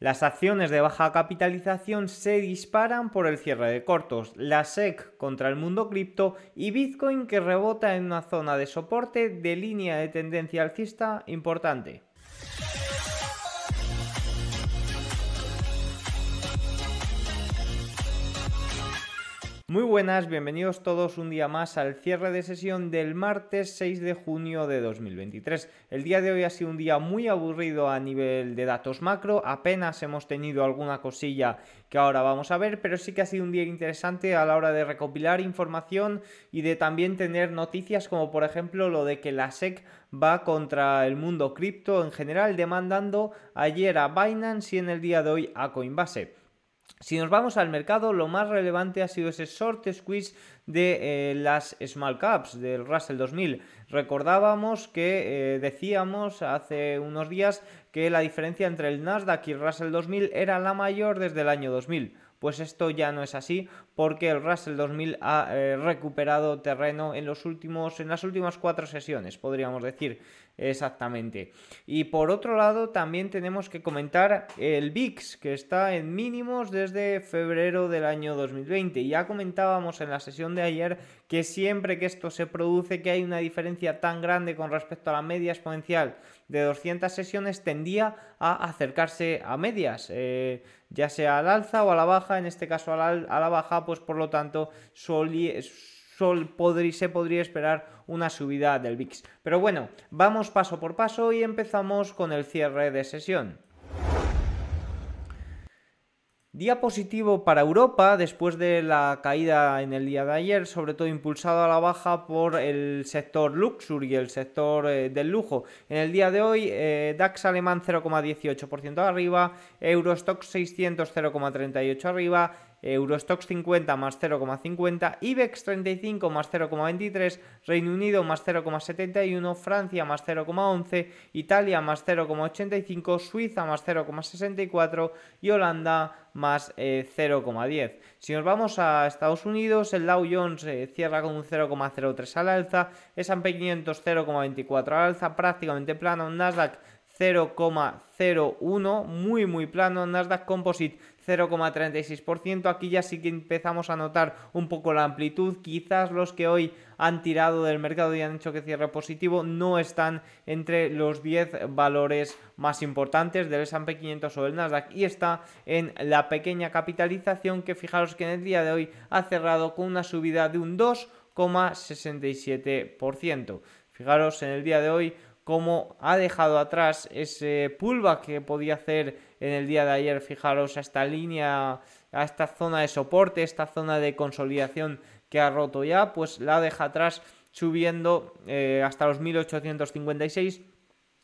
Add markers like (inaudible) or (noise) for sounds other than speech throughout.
Las acciones de baja capitalización se disparan por el cierre de cortos, la SEC contra el mundo cripto y Bitcoin que rebota en una zona de soporte de línea de tendencia alcista importante. Muy buenas, bienvenidos todos un día más al cierre de sesión del martes 6 de junio de 2023. El día de hoy ha sido un día muy aburrido a nivel de datos macro, apenas hemos tenido alguna cosilla que ahora vamos a ver, pero sí que ha sido un día interesante a la hora de recopilar información y de también tener noticias como por ejemplo lo de que la SEC va contra el mundo cripto en general, demandando ayer a Binance y en el día de hoy a Coinbase. Si nos vamos al mercado, lo más relevante ha sido ese short squeeze de eh, las small caps del Russell 2000. Recordábamos que eh, decíamos hace unos días que la diferencia entre el Nasdaq y el Russell 2000 era la mayor desde el año 2000. Pues esto ya no es así porque el Russell 2000 ha eh, recuperado terreno en, los últimos, en las últimas cuatro sesiones, podríamos decir exactamente. Y por otro lado, también tenemos que comentar el VIX, que está en mínimos desde febrero del año 2020. Ya comentábamos en la sesión de ayer que siempre que esto se produce, que hay una diferencia tan grande con respecto a la media exponencial de 200 sesiones, tendía a acercarse a medias, eh, ya sea al alza o a la baja, en este caso a la, baja, pues por lo tanto se podría esperar una subida del VIX. Pero bueno, vamos paso por paso y empezamos con el cierre de sesión. Día positivo para Europa después de la caída en el día de ayer, sobre todo impulsado a la baja por el sector Luxury, el sector eh, del lujo. En el día de hoy, eh, DAX alemán 0,18% arriba, Eurostox 600 0,38 arriba, Eurostox 50 más 0,50, IBEX 35 más 0,23, Reino Unido más 0,71, Francia más 0,11, Italia más 0,85, Suiza más 0,64 y Holanda más 0,10. Eh, si nos vamos a Estados Unidos, el Dow Jones eh, cierra con un 0,03 al alza, S&P 500 0,24 al alza, prácticamente plano, Nasdaq 0,01, muy muy plano, Nasdaq Composite 0,36%. Aquí ya sí que empezamos a notar un poco la amplitud. Quizás los que hoy han tirado del mercado y han hecho que cierre positivo no están entre los 10 valores más importantes del S&P 500 o del Nasdaq y está en la pequeña capitalización que fijaros que en el día de hoy ha cerrado con una subida de un 2,67%. Fijaros en el día de hoy cómo ha dejado atrás ese pullback que podía hacer en el día de ayer, fijaros, a esta línea, a esta zona de soporte, esta zona de consolidación que ha roto ya, pues la deja atrás subiendo eh, hasta los 1856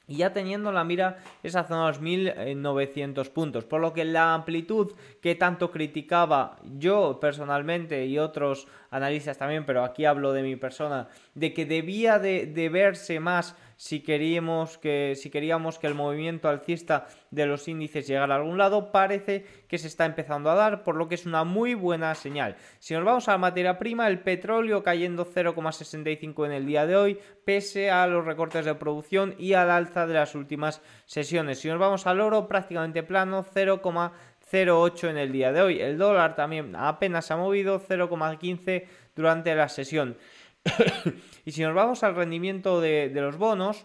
y ya teniendo la mira esa zona de los 1900 puntos. Por lo que la amplitud que tanto criticaba yo personalmente y otros analistas también, pero aquí hablo de mi persona, de que debía de, de verse más si queríamos que, si queríamos que el movimiento alcista de los índices llegara a algún lado, parece que se está empezando a dar, por lo que es una muy buena señal. Si nos vamos a la materia prima, el petróleo cayendo 0,65 en el día de hoy, pese a los recortes de producción y al alza de las últimas sesiones. Si nos vamos al oro, prácticamente plano, 0,08 en el día de hoy. El dólar también apenas ha movido 0,15 durante la sesión. (coughs) y si nos vamos al rendimiento de, los bonos,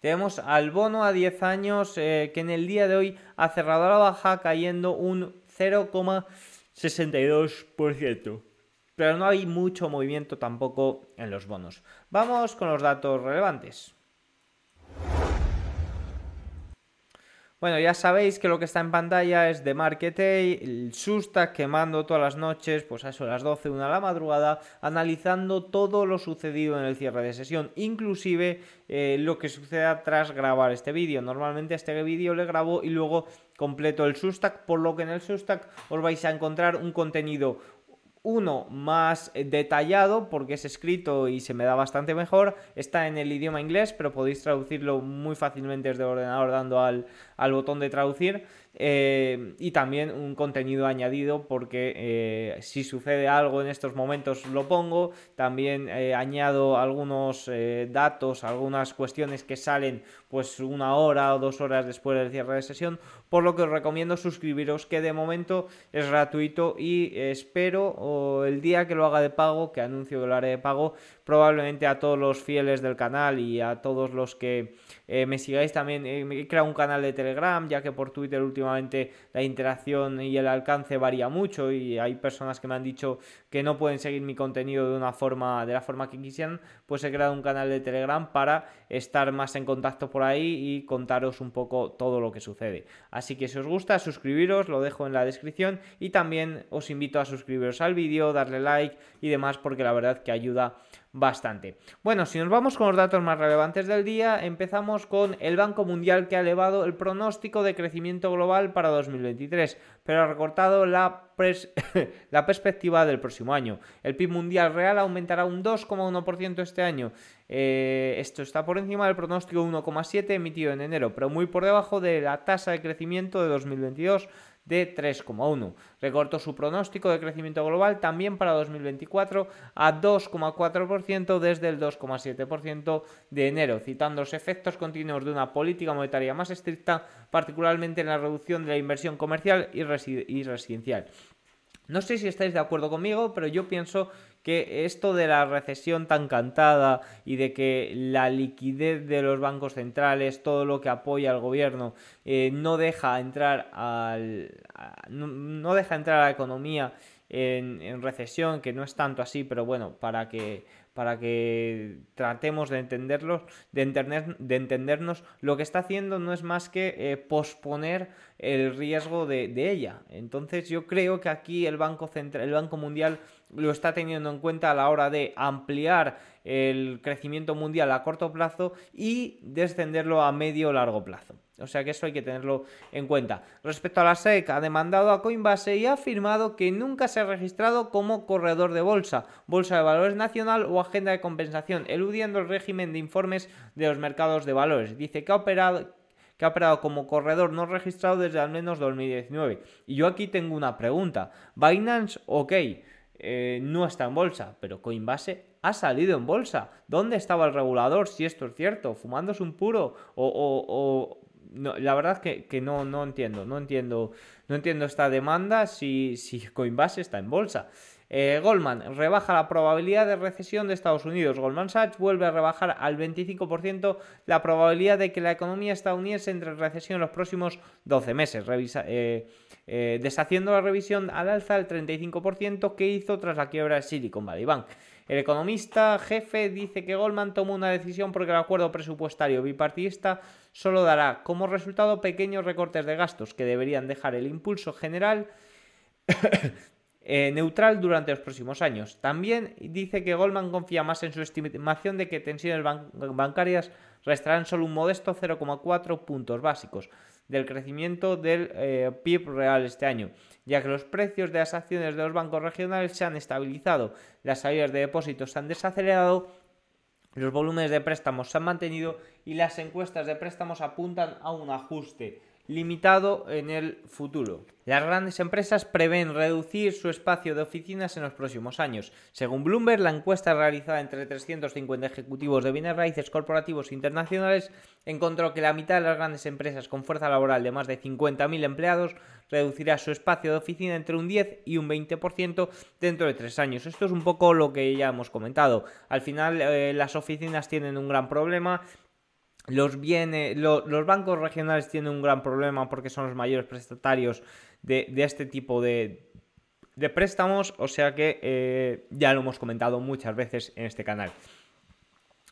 tenemos al bono a 10 años eh, que en el día de hoy ha cerrado a la baja cayendo un 0,62%. Pero no hay mucho movimiento tampoco en los bonos. Vamos con los datos relevantes. Bueno, ya sabéis que lo que está en pantalla es de Market el susta quemando todas las noches, pues a eso, a las 12, una a la madrugada, analizando todo lo sucedido en el cierre de sesión, inclusive eh, lo que suceda tras grabar este vídeo. Normalmente este vídeo le grabo y luego completo el Substack, por lo que en el Substack os vais a encontrar un contenido uno más detallado porque es escrito y se me da bastante mejor. Está en el idioma inglés, pero podéis traducirlo muy fácilmente desde el ordenador dando al, al botón de traducir eh, y también un contenido añadido porque eh, si sucede algo en estos momentos lo pongo, también eh, añado algunos datos, algunas cuestiones que salen pues una hora o dos horas después del cierre de sesión, por lo que os recomiendo suscribiros que de momento es gratuito y espero el día que lo haga de pago, que anuncio que lo haré de pago, probablemente a todos los fieles del canal y a todos los que me sigáis también, he creado un canal de Telegram, ya que por Twitter últimamente la interacción y el alcance varía mucho y hay personas que me han dicho que no pueden seguir mi contenido de una forma de la forma que quisieran, pues he creado un canal de Telegram para estar más en contacto por ahí y contaros un poco todo lo que sucede. Así que si os gusta, suscribiros, lo dejo en la descripción y también os invito a suscribiros al vídeo, darle like y demás porque la verdad que ayuda bastante. Bueno, si nos vamos con los datos más relevantes del día, empezamos con el Banco Mundial que ha elevado el pronóstico de crecimiento global para 2023, pero ha recortado (laughs) la, perspectiva del próximo año. El PIB mundial real aumentará un 2,1% este año. Eh, esto está por encima del pronóstico 1,7 emitido en enero, pero muy por debajo de la tasa de crecimiento de 2022 de 3,1. Recortó su pronóstico de crecimiento global también para 2024 a 2,4% desde el 2,7% de enero, citando los efectos continuos de una política monetaria más estricta, particularmente en la reducción de la inversión comercial y, residencial. No sé si estáis de acuerdo conmigo, pero yo pienso que esto de la recesión tan cantada y de que la liquidez de los bancos centrales, todo lo que apoya al gobierno, eh, no deja entrar al, no, deja entrar a la economía en, en, recesión, que no es tanto así, pero bueno, para que para que tratemos de entenderlos, de, entender, de entendernos, lo que está haciendo no es más que eh, posponer el riesgo de, de, ella. Entonces yo creo que aquí el Banco Central, el Banco Mundial lo está teniendo en cuenta a la hora de ampliar el crecimiento mundial a corto plazo y descenderlo a medio o largo plazo. O sea que eso hay que tenerlo en cuenta. Respecto a la SEC, ha demandado a Coinbase y ha afirmado que nunca se ha registrado como corredor de bolsa, bolsa de valores nacional o agenda de compensación, eludiendo el régimen de informes de los mercados de valores. Dice que ha operado que ha operado como corredor no registrado desde al menos 2019. Y yo aquí tengo una pregunta. Binance, ok, eh, no está en bolsa, pero Coinbase ha salido en bolsa. ¿Dónde estaba el regulador? Si esto es cierto, fumándose un puro o, la verdad que, que, no, no entiendo, no entiendo, no entiendo esta demanda si, si Coinbase está en bolsa. Eh, Goldman rebaja la probabilidad de recesión de Estados Unidos. Goldman Sachs vuelve a rebajar al 25% la probabilidad de que la economía estadounidense entre en recesión en los próximos 12 meses, eh, eh, deshaciendo la revisión al alza al 35% que hizo tras la quiebra de Silicon Valley Bank. El economista jefe dice que Goldman tomó una decisión porque el acuerdo presupuestario bipartidista solo dará como resultado pequeños recortes de gastos que deberían dejar el impulso general eh, neutral durante los próximos años. También dice que Goldman confía más en su estimación de que tensiones bancarias restarán solo un modesto 0,4 puntos básicos del crecimiento del eh, PIB real este año, ya que los precios de las acciones de los bancos regionales se han estabilizado, las salidas de depósitos se han desacelerado, los volúmenes de préstamos se han mantenido y las encuestas de préstamos apuntan a un ajuste limitado en el futuro. Las grandes empresas prevén reducir su espacio de oficinas en los próximos años. Según Bloomberg, la encuesta realizada entre 350 ejecutivos de bienes raíces corporativos internacionales encontró que la mitad de las grandes empresas con fuerza laboral de más de 50.000 empleados reducirá su espacio de oficina entre un 10 y un 20% dentro de tres años. Esto es un poco lo que ya hemos comentado. Al final, eh, las oficinas tienen un gran problema los, bienes, los bancos regionales tienen un gran problema porque son los mayores prestatarios de, este tipo de, préstamos, o sea que eh, ya lo hemos comentado muchas veces en este canal.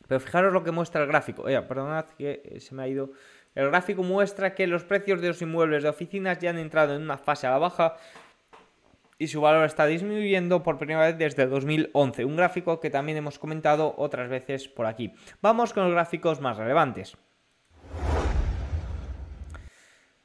Pero fijaros lo que muestra el gráfico. Oye, perdonad que eh, se me ha ido. El gráfico muestra que los precios de los inmuebles de oficinas ya han entrado en una fase a la baja y su valor está disminuyendo por primera vez desde 2011, un gráfico que también hemos comentado otras veces por aquí. Vamos con los gráficos más relevantes.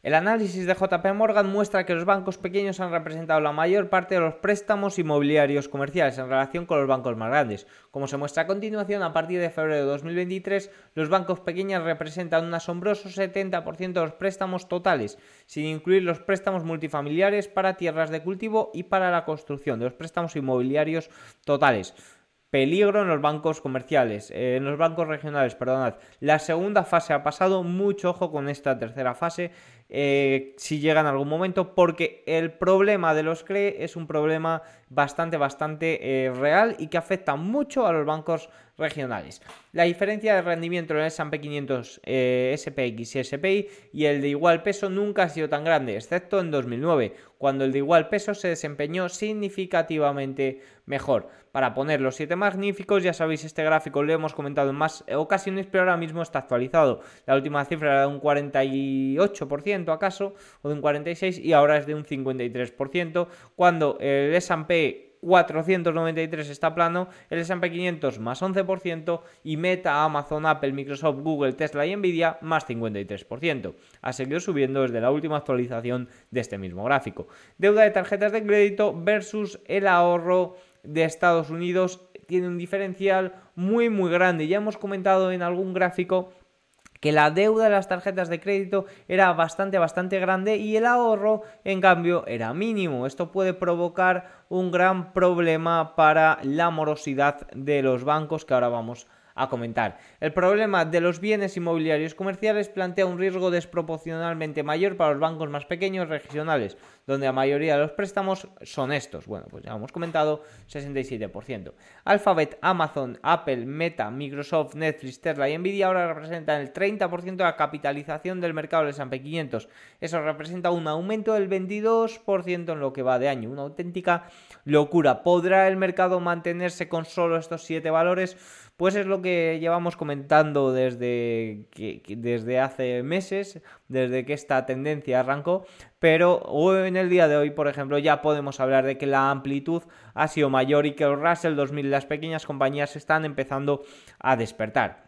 El análisis de JP Morgan muestra que los bancos pequeños han representado la mayor parte de los préstamos inmobiliarios comerciales en relación con los bancos más grandes. Como se muestra a continuación, a partir de febrero de 2023, los bancos pequeños representan un asombroso 70% de los préstamos totales, sin incluir los préstamos multifamiliares para tierras de cultivo y para la construcción de los préstamos inmobiliarios totales. Peligro en los bancos comerciales, eh, en los bancos regionales, perdonad. La segunda fase ha pasado, mucho ojo con esta tercera fase, eh, si llega en algún momento, porque el problema de los CRE es un problema bastante, bastante eh, real y que afecta mucho a los bancos regionales. La diferencia de rendimiento en el S&P 500 SPX y SPI y el de igual peso nunca ha sido tan grande, excepto en 2009, cuando el de igual peso se desempeñó significativamente mejor. Para poner los 7 magníficos, ya sabéis, este gráfico lo hemos comentado en más ocasiones, pero ahora mismo está actualizado. La última cifra era de un 48% acaso, o de un 46%, y ahora es de un 53%, cuando el S&P 493 está plano, el S&P 500 más 11% y Meta, Amazon, Apple, Microsoft, Google, Tesla y Nvidia más 53%. Ha seguido subiendo desde la última actualización de este mismo gráfico. Deuda de tarjetas de crédito versus el ahorro de Estados Unidos tiene un diferencial muy muy grande. Ya hemos comentado en algún gráfico que la deuda de las tarjetas de crédito era bastante, bastante grande y el ahorro, en cambio, era mínimo. Esto puede provocar un gran problema para la morosidad de los bancos que ahora vamos a a comentar. El problema de los bienes inmobiliarios comerciales plantea un riesgo desproporcionalmente mayor para los bancos más pequeños regionales, donde la mayoría de los préstamos son estos. Bueno, pues ya hemos comentado, 67%. Alphabet, Amazon, Apple, Meta, Microsoft, Netflix, Tesla y Nvidia ahora representan el 30% de la capitalización del mercado del S&P 500. Eso representa un aumento del 22% en lo que va de año, una auténtica locura. ¿Podrá el mercado mantenerse con solo estos siete valores? Pues es lo que llevamos comentando desde, desde hace meses, desde que esta tendencia arrancó, pero en el día de hoy, por ejemplo, ya podemos hablar de que la amplitud ha sido mayor y que el Russell 2000, las pequeñas compañías están empezando a despertar.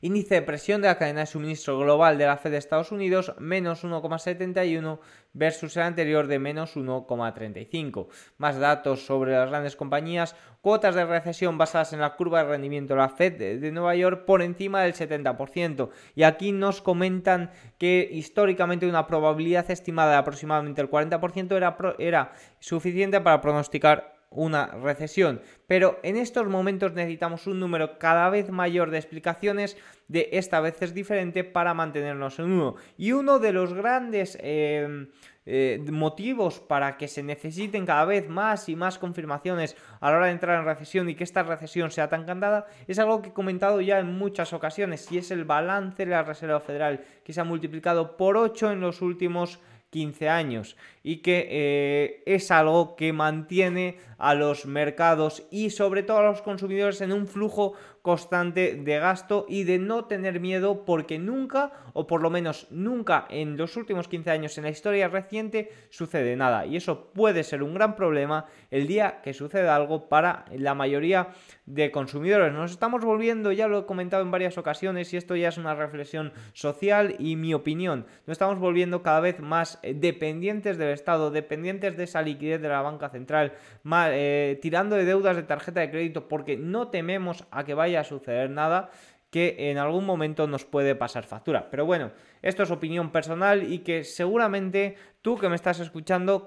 Índice de presión de la cadena de suministro global de la Fed de Estados Unidos, menos 1,71 versus el anterior de menos 1,35. Más datos sobre las grandes compañías, cuotas de recesión basadas en la curva de rendimiento de la Fed de, Nueva York por encima del 70%. Y aquí nos comentan que históricamente una probabilidad estimada de aproximadamente el 40% era, era suficiente para pronosticar una recesión. Pero en estos momentos necesitamos un número cada vez mayor de explicaciones de esta vez es diferente para mantenernos en uno. Y uno de los grandes em, eh, motivos para que se necesiten cada vez más y más confirmaciones a la hora de entrar en recesión y que esta recesión sea tan cantada es algo que he comentado ya en muchas ocasiones y es el balance de la Reserva Federal que se ha multiplicado por 8 en los últimos 15 años y que eh, es algo que mantiene a los mercados y sobre todo a los consumidores en un flujo constante de gasto y de no tener miedo porque nunca, o por lo menos nunca en los últimos 15 años en la historia reciente, sucede nada. Y eso puede ser un gran problema el día que suceda algo para la mayoría de consumidores. Nos estamos volviendo, ya lo he comentado en varias ocasiones, y esto ya es una reflexión social y mi opinión, nos estamos volviendo cada vez más eh, dependientes del Estado, dependientes de esa liquidez de la banca central, eh, tirando de deudas de tarjeta de crédito porque no tememos a que vaya a suceder nada que en algún momento nos puede pasar factura. Pero bueno, esto es opinión personal y que seguramente tú que me estás escuchando,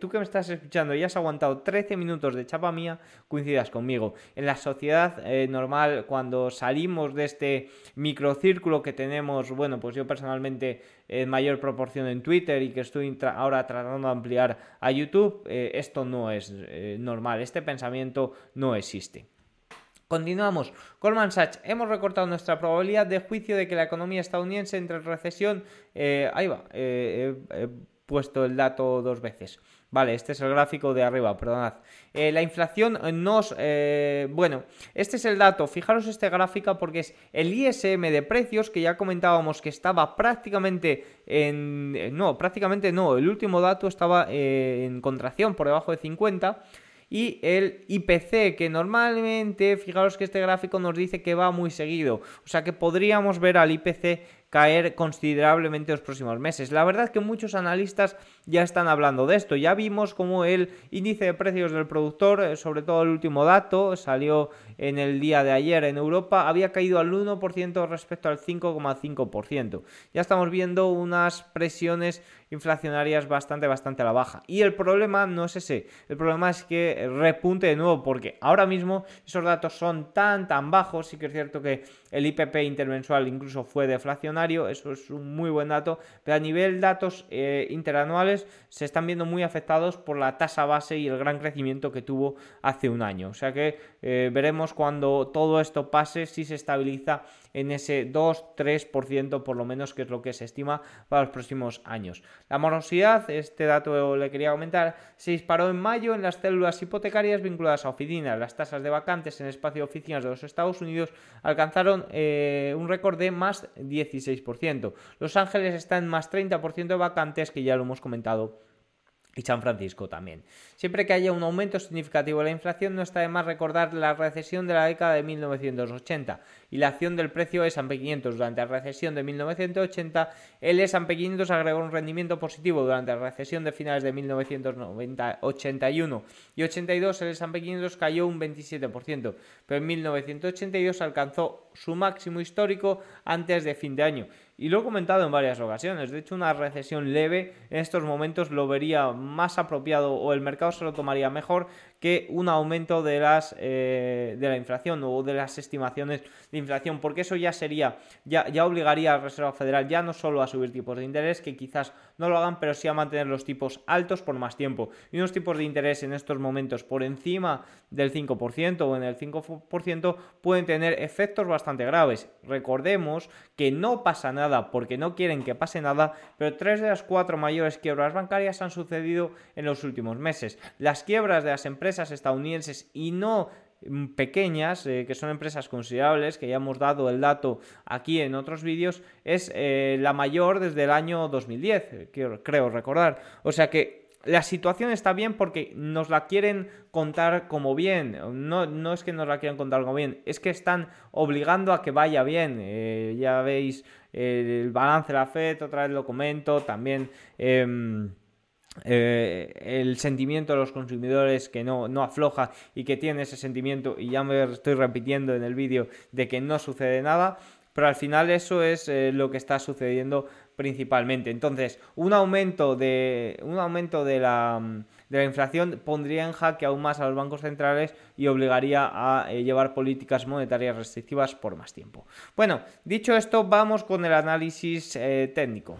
tú que me estás escuchando y has aguantado 13 minutos de chapa mía, coincidas conmigo. En la sociedad eh, normal, cuando salimos de este microcírculo que tenemos, bueno, pues yo personalmente en mayor proporción en Twitter y que estoy ahora tratando de ampliar a YouTube, eh, esto no es eh, normal, este pensamiento no existe. Continuamos. Goldman Sachs, hemos recortado nuestra probabilidad de juicio de que la economía estadounidense entre en recesión. Eh, ahí va, eh, he puesto el dato dos veces. Vale, este es el gráfico de arriba, perdonad. Eh, la inflación nos... bueno, este es el dato. Fijaros este gráfico porque es el ISM de precios que ya comentábamos que estaba prácticamente en... No, prácticamente no. El último dato estaba en contracción por debajo de 50 y el IPC, que normalmente, fijaros que este gráfico nos dice que va muy seguido, o sea que podríamos ver al IPC caer considerablemente los próximos meses. La verdad que muchos analistas ya están hablando de esto. Ya vimos como el índice de precios del productor, eh, sobre todo el último dato, salió en el día de ayer en Europa, había caído al 1% respecto al 5,5%. Ya estamos viendo unas presiones inflacionarias bastante, bastante a la baja. Y el problema no es ese, el problema es que repunte de nuevo, porque ahora mismo esos datos son tan, tan bajos, sí que es cierto que el IPP intermensual incluso fue deflacionario, eso es un muy buen dato, pero a nivel datos eh, interanuales se están viendo muy afectados por la tasa base y el gran crecimiento que tuvo hace un año. O sea que eh, veremos cuando todo esto pase si se estabiliza en ese 2-3% por lo menos, que es lo que se estima para los próximos años. La morosidad, este dato le quería comentar, se disparó en mayo en las células hipotecarias vinculadas a oficinas. Las tasas de vacantes en espacio de oficinas de los Estados Unidos alcanzaron eh, un récord de más 16%. Los Ángeles están en más 30% de vacantes, que ya lo hemos comentado y San Francisco también. Siempre que haya un aumento significativo de la inflación, no está de más recordar la recesión de la década de 1980 y la acción del precio S&P 500 durante la recesión de 1980. El S&P 500 agregó un rendimiento positivo durante la recesión de finales de 1981 y 82. El S&P 500 cayó un 27%, pero en 1982 alcanzó su máximo histórico antes de fin de año y lo he comentado en varias ocasiones. De hecho, una recesión leve en estos momentos lo vería más apropiado o el mercado se lo tomaría mejor que un aumento de, las, eh, de la inflación o de las estimaciones de inflación, porque eso ya sería, ya, ya obligaría a la Reserva Federal ya no solo a subir tipos de interés, que quizás no lo hagan, pero sí a mantener los tipos altos por más tiempo. Y unos tipos de interés en estos momentos por encima del 5% o en el 5% pueden tener efectos bastante graves. Recordemos que no pasa nada porque no quieren que pase nada, pero tres de las cuatro mayores quiebras bancarias han sucedido en los últimos meses. Las quiebras de las empresas estadounidenses y no mm, pequeñas, eh, que son empresas considerables, que ya hemos dado el dato aquí en otros vídeos, es eh, la mayor desde el año 2010, creo recordar. O sea que la situación está bien porque nos la quieren contar como bien. No, no es que nos la quieran contar como bien, es que están obligando a que vaya bien. Eh, ya veis el balance de la FED, otra vez lo comento, también... Eh, el sentimiento de los consumidores que no, no afloja y que tiene ese sentimiento, y ya me estoy repitiendo en el vídeo, de que no sucede nada, pero al final eso es eh, lo que está sucediendo principalmente. Entonces, un aumento de, un aumento de la, de la inflación pondría en jaque aún más a los bancos centrales y obligaría a eh, llevar políticas monetarias restrictivas por más tiempo. Bueno, dicho esto, vamos con el análisis técnico.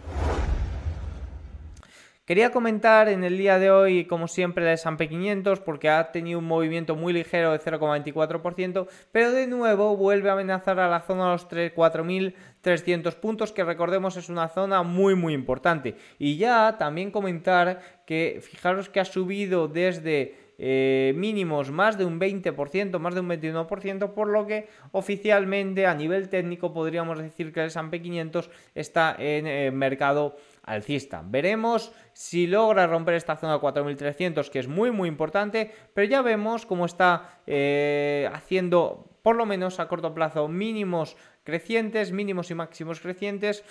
Quería comentar en el día de hoy, como siempre, el S&P 500 porque ha tenido un movimiento muy ligero de 0,24%, pero de nuevo vuelve a amenazar a la zona de los 4.300 puntos, que recordemos es una zona muy muy importante. Y ya también comentar que fijaros que ha subido desde eh, mínimos más de un 20%, más de un 21%, por lo que oficialmente a nivel técnico podríamos decir que el S&P 500 está en eh, mercado alcista. Veremos si logra romper esta zona de 4300, que es muy muy importante, pero ya vemos cómo está eh, haciendo por lo menos a corto plazo mínimos crecientes, mínimos y máximos crecientes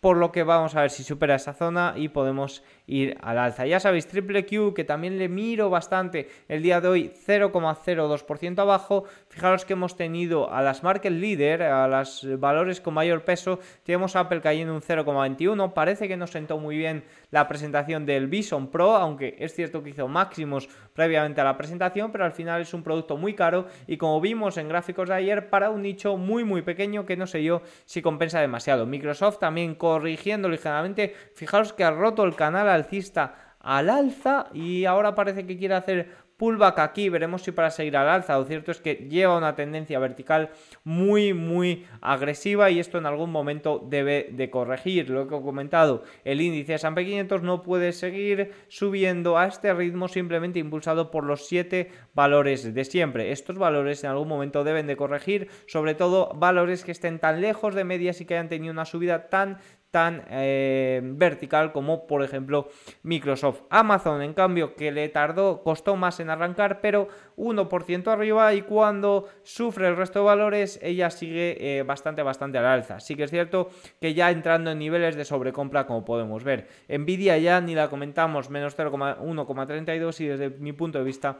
por lo que vamos a ver si supera esa zona y podemos ir al alza. Ya sabéis, triple Q, que también le miro bastante el día de hoy, 0,02% abajo. Fijaros que hemos tenido a las market leader, a los valores con mayor peso, tenemos Apple cayendo un 0,21. Parece que nos sentó muy bien la presentación del Bison Pro, aunque es cierto que hizo máximos previamente a la presentación, pero al final es un producto muy caro y como vimos en gráficos de ayer, para un nicho muy muy pequeño que no sé yo si compensa demasiado. Microsoft también corrigiendo ligeramente. Fijaros que ha roto el canal alcista al alza y ahora parece que quiere hacer pullback aquí, veremos si para seguir al alza. Lo cierto es que lleva una tendencia vertical muy, muy agresiva y esto en algún momento debe de corregir. Lo que he comentado, el índice S&P 500 no puede seguir subiendo a este ritmo simplemente impulsado por los siete valores de siempre. Estos valores en algún momento deben de corregir, sobre todo valores que estén tan lejos de medias y que hayan tenido una subida tan tan eh, vertical como por ejemplo Microsoft. Amazon, en cambio, que le tardó, costó más en arrancar, pero 1% arriba y cuando sufre el resto de valores, ella sigue eh, bastante, bastante al alza. Sí que es cierto que ya entrando en niveles de sobrecompra, como podemos ver. Nvidia ya ni la comentamos, menos 0,1,32 y desde mi punto de vista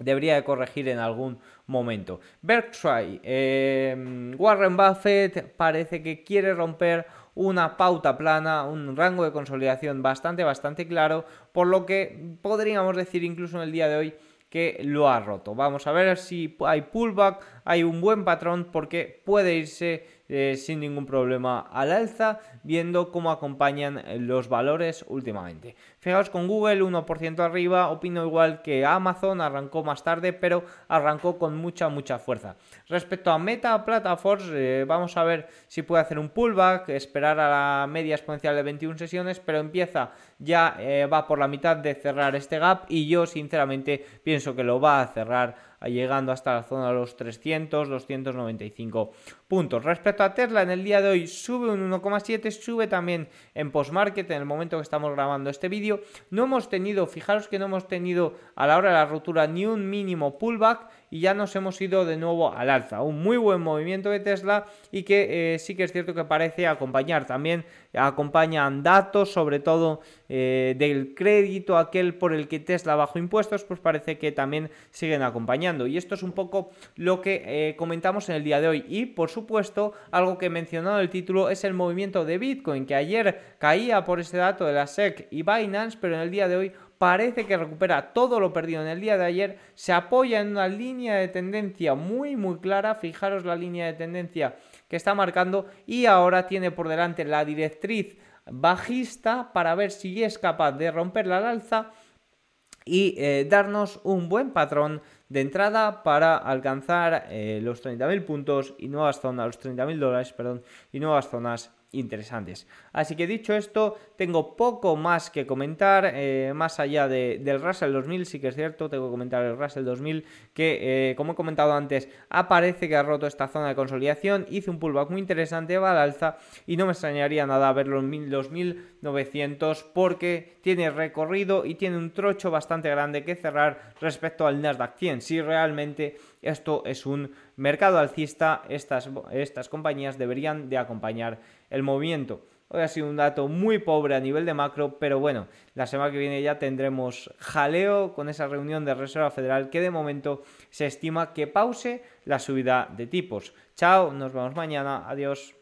debería de corregir en algún momento. Berkshire, eh, Warren Buffett parece que quiere romper una pauta plana, un rango de consolidación bastante, bastante claro, por lo que podríamos decir incluso en el día de hoy que lo ha roto. Vamos a ver si hay pullback, hay un buen patrón porque puede irse eh, sin ningún problema al alza, viendo cómo acompañan los valores últimamente. Fijaos con Google 1% arriba, opino igual que Amazon, arrancó más tarde, pero arrancó con mucha, mucha fuerza. Respecto a Meta Platforms, eh, vamos a ver si puede hacer un pullback, esperar a la media exponencial de 21 sesiones, pero empieza ya, eh, va por la mitad de cerrar este gap y yo sinceramente pienso que lo va a cerrar llegando hasta la zona de los 300, 295 puntos. Respecto a Tesla, en el día de hoy sube un 1,7, sube también en postmarket en el momento que estamos grabando este vídeo. No hemos tenido, fijaros que no hemos tenido a la hora de la rotura ni un mínimo pullback y ya nos hemos ido de nuevo al alza. Un muy buen movimiento de Tesla y que eh, sí que es cierto que parece acompañar también, acompañan datos sobre todo eh, del crédito aquel por el que Tesla bajó impuestos, pues parece que también siguen acompañando. Y esto es un poco lo que eh, comentamos en el día de hoy. Y por supuesto, algo que he mencionado en el título es el movimiento de Bitcoin, que ayer caía por ese dato de la SEC y Binance, pero en el día de hoy parece que recupera todo lo perdido. En el día de ayer, se apoya en una línea de tendencia muy muy clara, fijaros la línea de tendencia que está marcando y ahora tiene por delante la directriz bajista para ver si es capaz de romperla al alza y eh, darnos un buen patrón de entrada para alcanzar eh, los 30.000 puntos y nuevas zonas, los 30.000 dólares, perdón, y nuevas zonas interesantes. Así que dicho esto, tengo poco más que comentar, eh, más allá del Russell 2000, sí que es cierto, tengo que comentar el Russell 2000, que eh, como he comentado antes, aparece que ha roto esta zona de consolidación, hice un pullback muy interesante, va al alza, y no me extrañaría nada en los 1900 porque tiene recorrido y tiene un trocho bastante grande que cerrar respecto al Nasdaq 100, si realmente esto es un mercado alcista, estas, estas compañías deberían de acompañar el movimiento. Hoy ha sido un dato muy pobre a nivel de macro, pero bueno, la semana que viene ya tendremos jaleo con esa reunión de Reserva Federal que de momento se estima que pause la subida de tipos. Chao, nos vemos mañana, adiós.